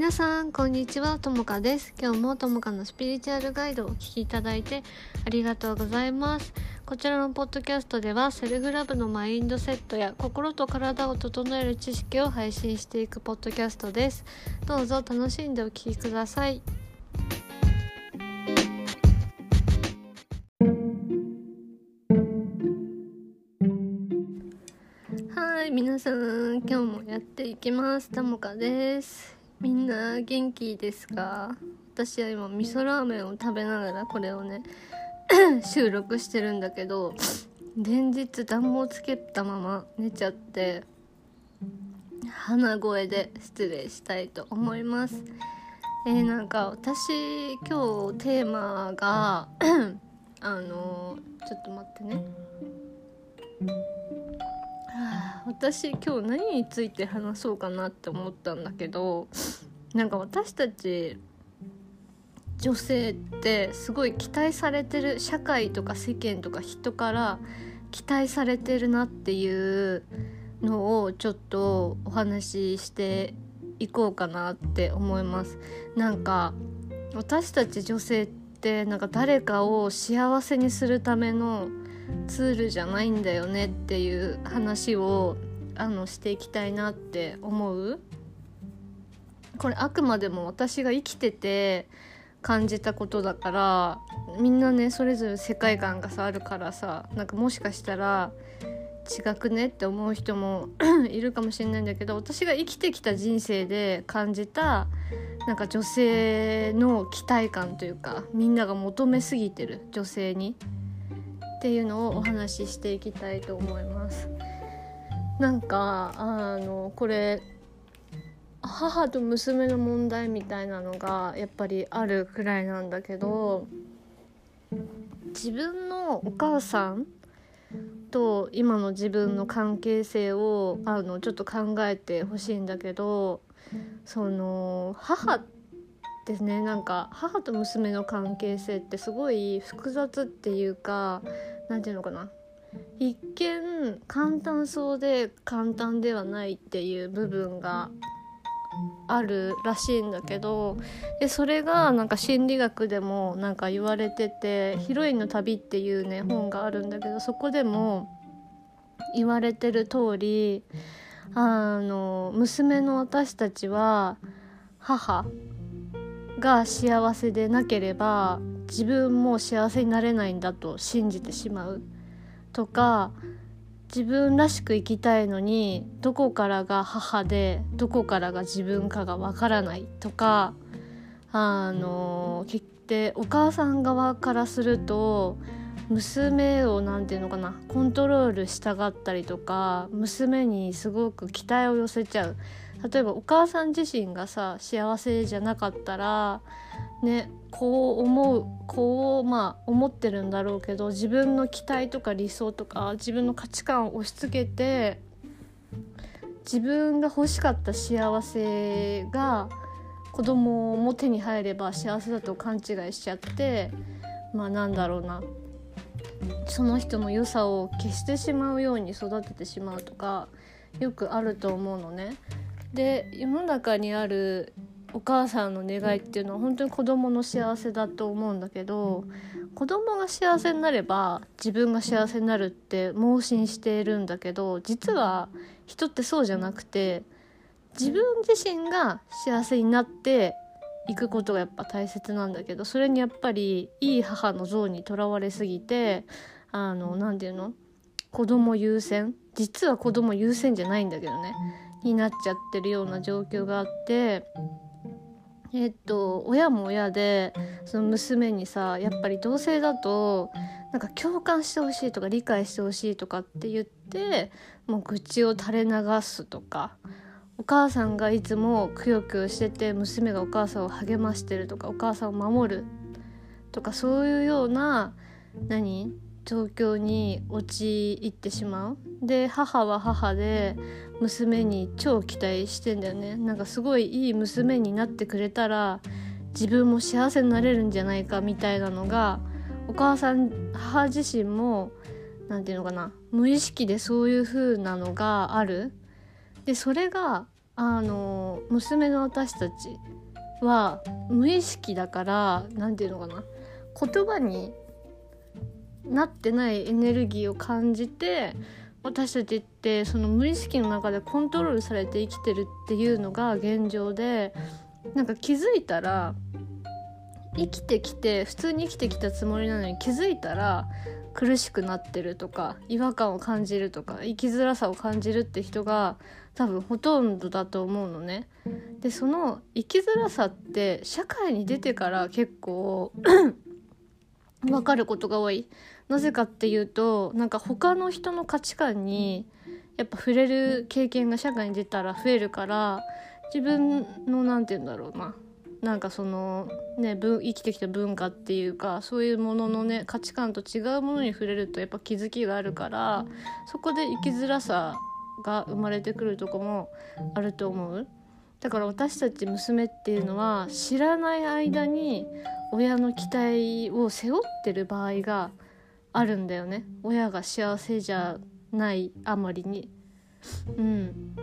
皆さんこんにちは。ともかです。今日もともかのスピリチュアルガイドをお聞きいただいてありがとうございます。こちらのポッドキャストではセルフラブのマインドセットや心と体を整える知識を配信していくポッドキャストです。どうぞ楽しんでお聞きください。はい皆さん今日もやっていきます。ともかです。みんな元気ですか？私は今味噌ラーメンを食べながらこれをね 収録してるんだけど連日暖房つけたまま寝ちゃって鼻声で失礼したいと思います。えー、なんか私今日テーマが あのちょっと待ってね。私今日何について話そうかなって思ったんだけどなんか私たち女性ってすごい期待されてる社会とか世間とか人から期待されてるなっていうのをちょっとお話ししていこうかなって思います。なんか私たち女性ってなんか誰かを幸せにするためのツールじゃないんだよねっていう話をあのしていきたいなって思う？これあくまでも私が生きてて感じたことだからみんなねそれぞれ世界観がさあるからさなんかもしかしたら違くねって思う人も いるかもしれないんだけど私が生きてきた人生で感じたなんか女性の期待感というかみんなが求めすぎてる女性にっていうのをお話ししていきたいと思います。なんかあのこれ母と娘の問題みたいなのがやっぱりあるくらいなんだけど自分のお母さんと今の自分の関係性をあのちょっと考えてほしいんだけどその母ってですね。なんか母と娘の関係性ってすごい複雑っていうか何て言うのかな。一見簡単そうで簡単ではないっていう部分があるらしいんだけどでそれがなんか心理学でもなんか言われてて「ヒロインの旅」っていうね本があるんだけどそこでも言われてる通りあの娘の私たちは母が幸せでなければ自分も幸せになれないんだと信じてしまう。とか自分らしく生きたいのにどこからが母でどこからが自分かがわからない。とかあの結てお母さん側からすると娘を何て言うのかなコントロールしたがったりとか娘にすごく期待を寄せちゃう。例えばお母さん自身がさ幸せじゃなかったらねこう思うこうまあ思ってるんだろうけど自分の期待とか理想とか自分の価値観を押し付けて自分が欲しかった幸せが子供も手に入れば幸せだと勘違いしちゃってまあなんだろうなその人の良さを消してしまうように育ててしまうとかよくあると思うのね。で世の中にあるお母さんの願いっていうのは本当に子供の幸せだと思うんだけど子供が幸せになれば自分が幸せになるって盲信しているんだけど実は人ってそうじゃなくて自分自身が幸せになっていくことがやっぱ大切なんだけどそれにやっぱりいい母の像にとらわれすぎてあの何て言うの？子供優先？実は子供優先じゃないんだけどね。になっちゃってるような状況があってえっと親も親でその娘にさやっぱり同性だとなんか共感してほしいとか理解してほしいとかって言ってもう愚痴を垂れ流すとかお母さんがいつもくよくよしてて娘がお母さんを励ましてるとかお母さんを守るとかそういうような何？状況に陥ってしまう。で母は母で娘に超期待してんだよね。なんかすごいいい娘になってくれたら自分も幸せになれるんじゃないかみたいなのがお母さん母自身も何て言うのかな無意識でそういう風なのがある。でそれがあの娘の私たちは無意識だから何て言うのかな言葉になってないエネルギーを感じて私たちってその無意識の中でコントロールされて生きてるっていうのが現状でなんか気づいたら生きてきて普通に生きてきたつもりなのに気づいたら苦しくなってるとか違和感を感じるとか生きづらさを感じるって人が多分ほとんどだと思うのね。でその生きづらさって社会に出てから結構分かることが多い。なぜかっていうとなんか他の人の価値観にやっぱ触れる経験が社会に出たら増えるから自分の何て言うんだろうななんかそのね生きてきた文化っていうかそういうもののね価値観と違うものに触れるとやっぱ気づきがあるからそこで生きづらさが生まれてくるとこもあると思うだから私たち娘っていうのは知らない間に親の期待を背負ってる場合があるんだよね親が幸せじゃないあまりに。うん、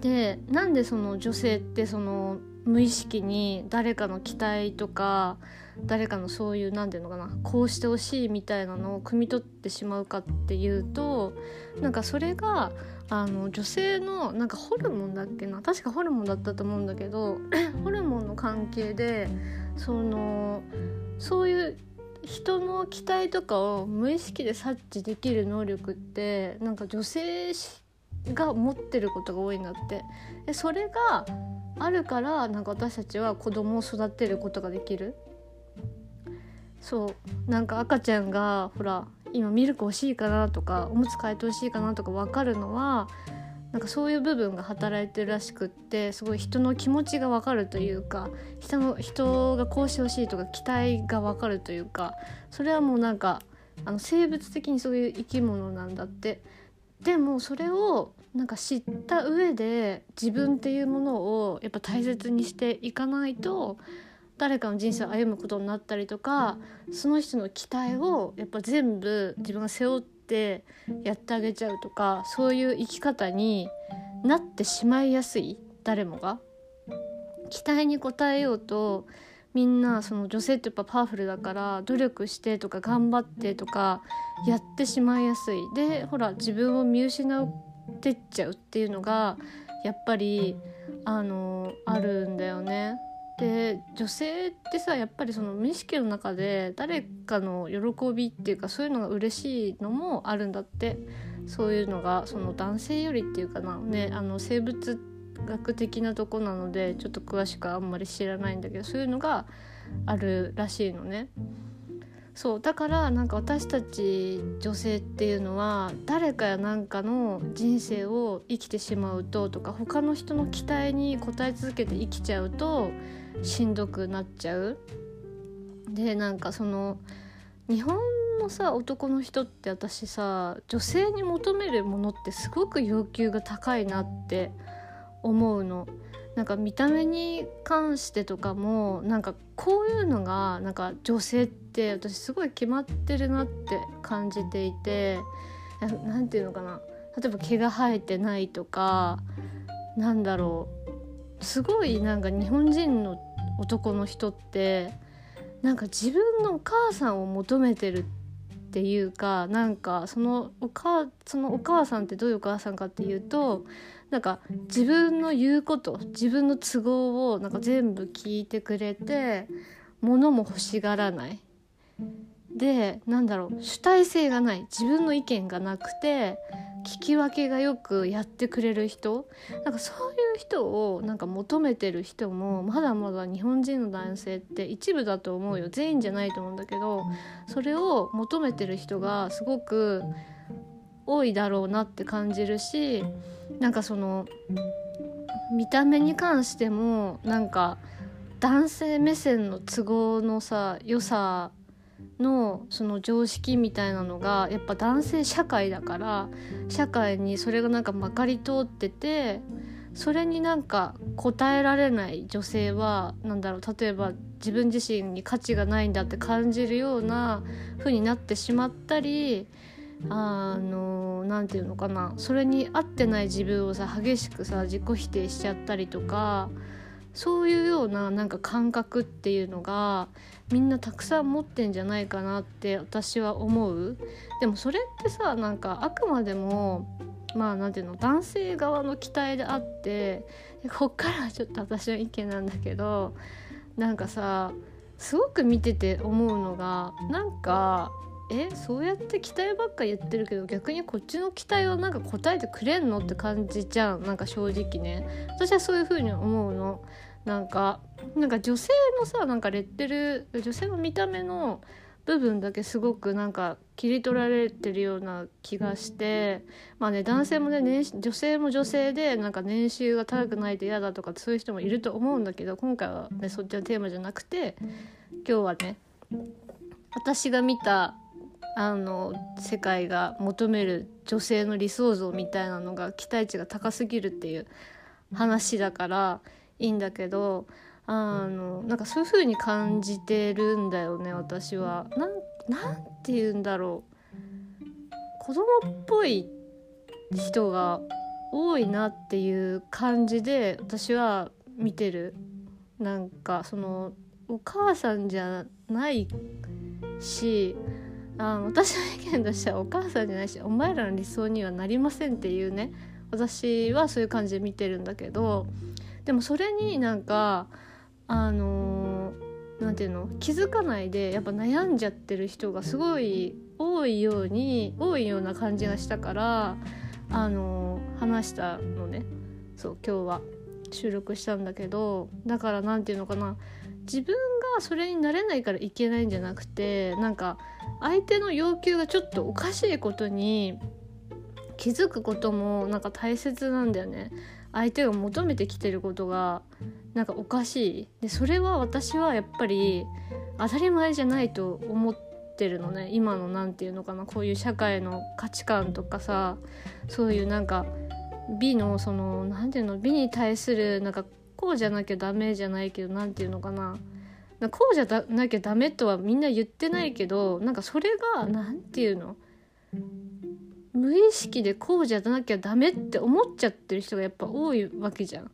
でなんでその女性ってその無意識に誰かの期待とか誰かのそういう何て言うのかなこうしてほしいみたいなのを汲み取ってしまうかっていうとなんかそれがあの女性のなんかホルモンだっけな確かホルモンだったと思うんだけど ホルモンの関係でそのそういう人の期待とかを無意識で察知できる能力ってなんか女性が持ってることが多いんだって。でそれがあるからなんか私たちは子供を育てることができる。そうなんか赤ちゃんがほら今ミルク欲しいかなとかおむつ替えてほしいかなとか分かるのはなんかそういう部分が働いてるらしくってすごい人の気持ちが分かるというか人の人がこうしてほしいとか期待が分かるというかそれはもうなんかあの生物的にそういう生き物なんだって。でもそれをなんか知った上で自分っていうものをやっぱ大切にしていかないと誰かの人生を歩むことになったりとかその人の期待をやっぱ全部自分が背負ってやってあげちゃうとかそういう生き方になってしまいやすい誰もが。期待に応えようとみんなその女性ってやっぱパワフルだから努力してとか頑張ってとかやってしまいやすいでほら自分を見失ってっちゃうっていうのがやっぱりあのあるんだよね。で女性ってさやっぱりその無意識の中で誰かの喜びっていうかそういうのが嬉しいのもあるんだってそういうのがその男性よりっていうかなねあの生物学的なとこなのでちょっと詳しくあんまり知らないんだけどそういうのがあるらしいのね。そうだからなんか私たち女性っていうのは誰かや何かの人生を生きてしまうととか他の人の期待に応え続けて生きちゃうとしんどくなっちゃう。でなんかその日本のさ男の人って私さ女性に求めるものってすごく要求が高いなって思うの。なんか見た目に関してとかもなんかこういうのがなんか女性って私すごい決まってるなって感じていて何て言うのかな。例えば毛が生えてないとかなんだろう。すごいなんか日本人の男の人ってなんか自分のお母さんを求めてるってていうかなんかそのお母そのお母さんってどういうお母さんかっていうとなんか自分の言うこと自分の都合をなんか全部聞いてくれて物も欲しがらない。でなんだろう主体性がない。自分の意見がなくて聞き分けがよくやってくれる人？なんかそういう人をなんか求めてる人もまだまだ日本人の男性って一部だと思うよ。全員じゃないと思うんだけどそれを求めてる人がすごく多いだろうなって感じるしなんかその見た目に関してもなんか男性目線の都合のさ良さのその常識みたいなのがやっぱ男性社会だから社会にそれがなんかまかり通っててそれになんか答えられない女性は何だろう例えば自分自身に価値がないんだって感じるような風になってしまったりあの何て言うのかなそれに合ってない自分をさ激しくさ自己否定しちゃったりとかそういうようななんか感覚っていうのがみんなたくさん持ってんじゃないかなって私は思う。でもそれってさなんかあくまでもまあ何ていうの男性側の期待であってこっからはちょっと私の意見なんだけどなんかさすごく見てて思うのがなんかえそうやって期待ばっか言ってるけど逆にこっちの期待はなんか答えてくれんのって感じじゃん。なんか正直ね。私はそういう風に思うの。なんかなんか女性のさなんかレッテル女性の見た目の部分だけすごくなんか切り取られてるような気がしてまあね男性もね年女性も女性でなんか年収が高くないと嫌だとかそういう人もいると思うんだけど今回はねそっちのテーマじゃなくて今日はね私が見たあの世界が求める女性の理想像みたいなのが期待値が高すぎるっていう話だからいいんだけどあのなんかそういう風に感じてるんだよね私は。なんなんて言うんだろう。子供っぽい人が多いなっていう感じで私は見てる。なんかそのお母さんじゃないしあ私の意見としてはお母さんじゃないしお前らの理想にはなりませんっていうね私はそういう感じで見てるんだけどでもそれになんかあの何て言うの気づかないでやっぱ悩んじゃってる人がすごい多いように多いような感じがしたからあの話したのね。そう今日は。収録したんだけどだから何て言うのかな。自分がそれになれないからいけないんじゃなくてなんか相手の要求がちょっとおかしいことに気づくこともなんか大切なんだよね。相手が求めてきてることがなんかおかしい。でそれは私はやっぱり当たり前じゃないと思ってるのね。今の何て言うのかな。こういう社会の価値観とかさ。そういうなんか美のその何て言うの美に対するなんかこうじゃなきゃダメじゃないけど何て言うのかな。こうじゃなきゃダメとはみんな言ってないけどなんかそれが何て言うの。無意識でこうじゃなきゃダメって思っちゃってる人がやっぱ多いわけじゃん。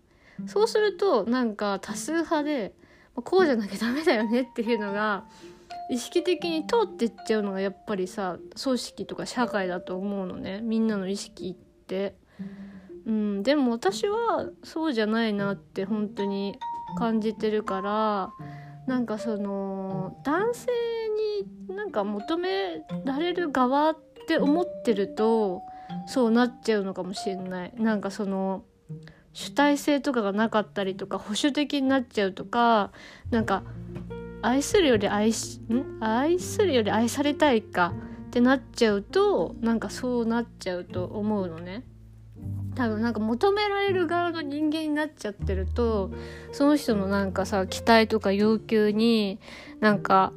そうするとなんか多数派でこうじゃなきゃダメだよねっていうのが意識的に通ってっちゃうのがやっぱりさ組織とか社会だと思うのねみんなの意識って。うん、でも私はそうじゃないなって本当に感じてるからなんかその男性になんか求められる側ってって思ってるとそうなっちゃうのかもしれないなんかその主体性とかがなかったりとか保守的になっちゃうとかなんか愛するより愛しん？愛するより愛されたいかってなっちゃうとなんかそうなっちゃうと思うのね。多分なんか求められる側の人間になっちゃってるとその人のなんかさ期待とか要求になんか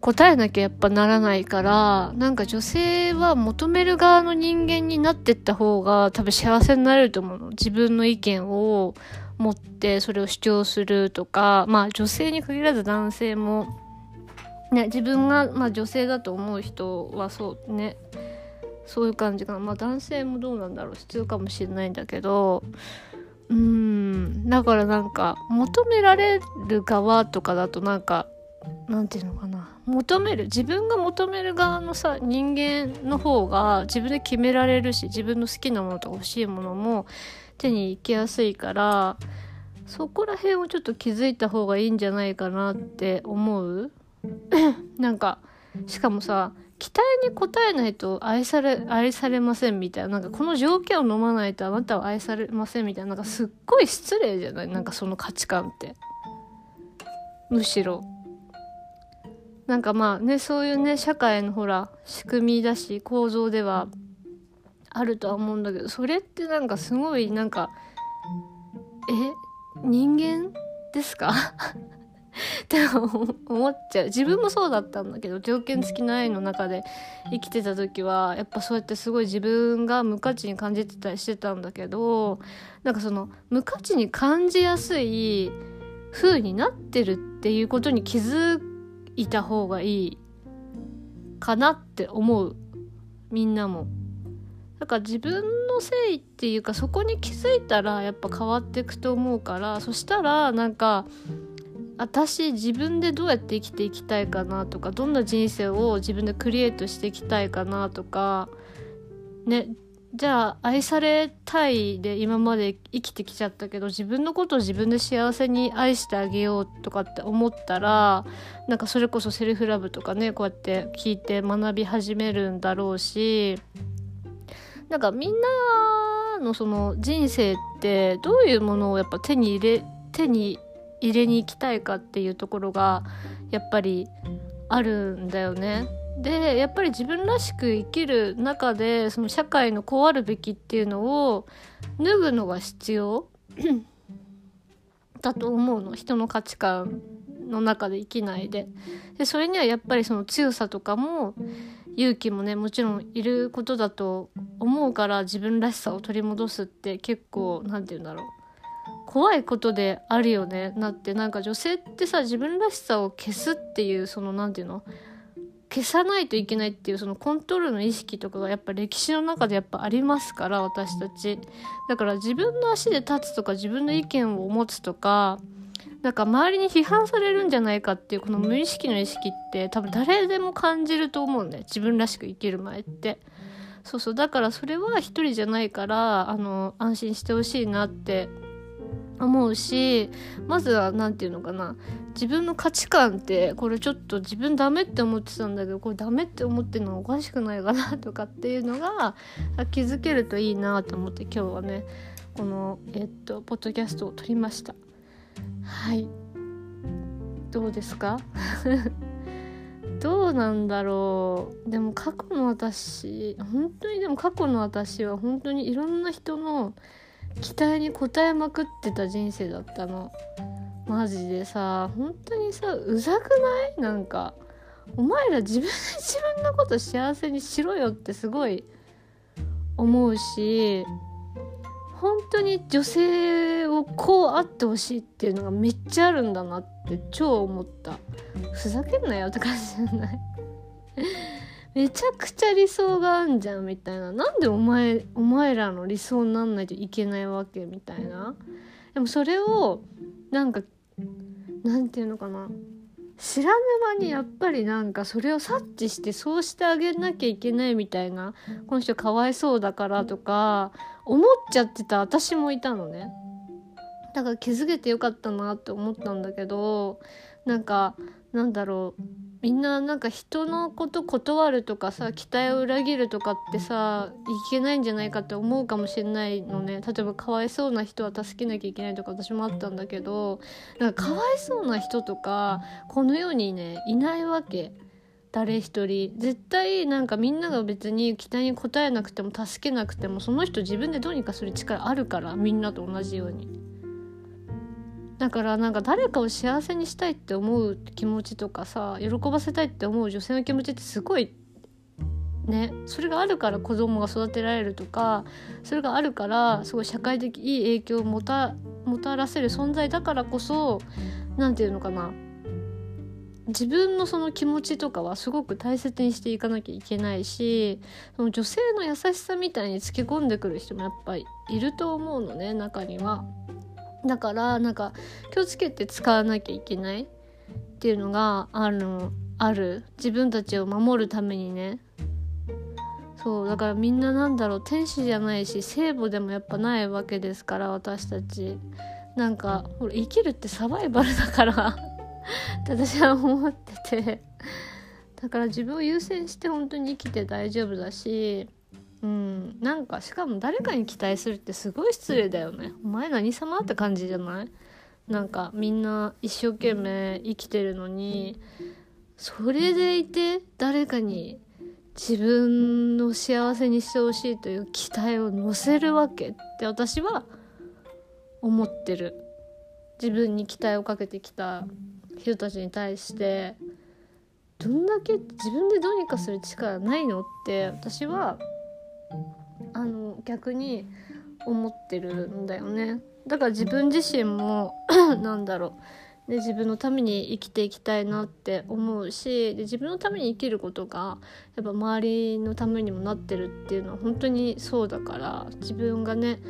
答えなきゃやっぱならないからなんか女性は求める側の人間になってった方が多分幸せになれると思うの。自分の意見を持ってそれを主張するとかまあ女性に限らず男性もね自分が、まあ、女性だと思う人はそうねそういう感じかな。まあ男性もどうなんだろう。必要かもしれないんだけどうんだからなんか求められる側とかだとなんかなんていうのかな。求める自分が求める側のさ人間の方が自分で決められるし自分の好きなものとか欲しいものも手に行きやすいからそこら辺をちょっと気づいた方がいいんじゃないかなって思う？なんかしかもさ期待に応えないと愛され、愛されませんみたいな、なんかこの条件を飲まないとあなたは愛されませんみたいな、なんかすっごい失礼じゃない？なんかその価値観って。むしろ。なんかまあね、そういうね、社会のほら、仕組みだし、構造ではあるとは思うんだけど、それってなんかすごいなんか、え？人間ですか？って思っちゃう。自分もそうだったんだけど条件付きの愛の中で生きてた時はやっぱそうやってすごい自分が無価値に感じてたりしてたんだけどなんかその無価値に感じやすい風になってるっていうことに気づいた方がいいかなって思うみんなも。だから自分のせいっていうかそこに気づいたらやっぱ変わっていくと思うからそしたらなんか私自分でどうやって生きていきたいかなとかどんな人生を自分でクリエイトしていきたいかなとかねじゃあ愛されたいで今まで生きてきちゃったけど自分のことを自分で幸せに愛してあげようとかって思ったらなんかそれこそセルフラブとかねこうやって聞いて学び始めるんだろうしなんかみんなのその人生ってどういうものをやっぱ手に入れ手に入れに行きたいかっていうところがやっぱりあるんだよね。でやっぱり自分らしく生きる中でその社会のこうあるべきっていうのを脱ぐのが必要 だと思うの。人の価値観の中で生きないで。でそれにはやっぱりその強さとかも勇気もねもちろんいることだと思うから自分らしさを取り戻すって結構何て言うんだろう。怖いことであるよね。なってなんか女性ってさ自分らしさを消すっていうその何て言うの？消さないといけないっていうそのコントロールの意識とかがやっぱ歴史の中でやっぱありますから私たち。だから自分の足で立つとか自分の意見を持つとかなんか周りに批判されるんじゃないかっていうこの無意識の意識って多分誰でも感じると思うね自分らしく生きる前って。そうそう。だからそれは一人じゃないからあの安心してほしいなって思うしまずは何て言うのかな自分の価値観ってこれちょっと自分ダメって思ってたんだけどこれダメって思ってるのはおかしくないかなとかっていうのが気づけるといいなと思って今日はねこのえっとポッドキャストを撮りました。はい。どうですか？どうなんだろう。でも過去の私本当にでも過去の私は本当にいろんな人の期待に応えまくってた人生だったの。マジでさ本当にさうざくない？なんかお前ら自分で自分のこと幸せにしろよってすごい思うし本当に女性をこうあってほしいっていうのがめっちゃあるんだなって超思った。ふざけんなよって感じじゃない？めちゃくちゃ理想があんじゃんみたいな。なんでお前お前らの理想になんないといけないわけみたいな。でもそれをなんかなんていうのかな。知らぬ間にやっぱりなんかそれを察知してそうしてあげなきゃいけないみたいな。この人かわいそうだからとか思っちゃってた私もいたのね。だから気づけてよかったなって思ったんだけどなんかなんだろう。みんななんか人のこと断るとかさ期待を裏切るとかってさいけないんじゃないかって思うかもしれないのね。例えばかわいそうな人は助けなきゃいけないとか私もあったんだけどなんかかわいそうな人とかこの世にねいないわけ。誰一人。絶対なんかみんなが別に期待に応えなくても助けなくてもその人自分でどうにかする力あるからみんなと同じように。だからなんか誰かを幸せにしたいって思う気持ちとかさ喜ばせたいって思う女性の気持ちってすごいねそれがあるから子供が育てられるとかそれがあるからすごい社会的いい影響をもたもたらせる存在だからこそ何て言うのかな自分のその気持ちとかはすごく大切にしていかなきゃいけないしその女性の優しさみたいにつけ込んでくる人もやっぱりいると思うのね中には。だからなんか気をつけて使わなきゃいけないっていうのがあるある。自分たちを守るためにね。そうだからみんななんだろう。天使じゃないし聖母でもやっぱないわけですから私たち。なんかほら生きるってサバイバルだから。って私は思ってて。だから自分を優先して本当に生きて大丈夫だしうん。なんかしかも誰かに期待するってすごい失礼だよね。お前何様って感じじゃない？なんかみんな一生懸命生きてるのにそれでいて誰かに自分の幸せにしてほしいという期待を乗せるわけって私は思ってる。自分に期待をかけてきた人たちに対してどんだけ自分でどうにかする力ないのって私はあの逆に思ってるんだよね。だから自分自身も なんだろう。で自分のために生きていきたいなって思うしで自分のために生きることがやっぱ周りのためにもなってるっていうのは本当にそうだから自分がね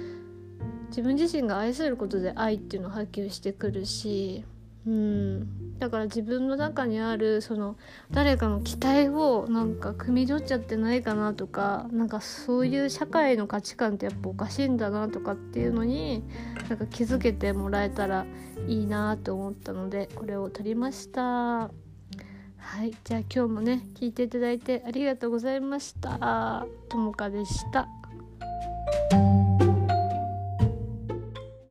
自分自身が愛することで愛っていうのを波及してくるしうん。だから自分の中にあるその誰かの期待をなんか汲み取っちゃってないかなとかなんかそういう社会の価値観ってやっぱおかしいんだなとかっていうのになんか気づけてもらえたらいいなと思ったのでこれを撮りました。はい。じゃあ今日もね聞いていただいてありがとうございました。ともかでした。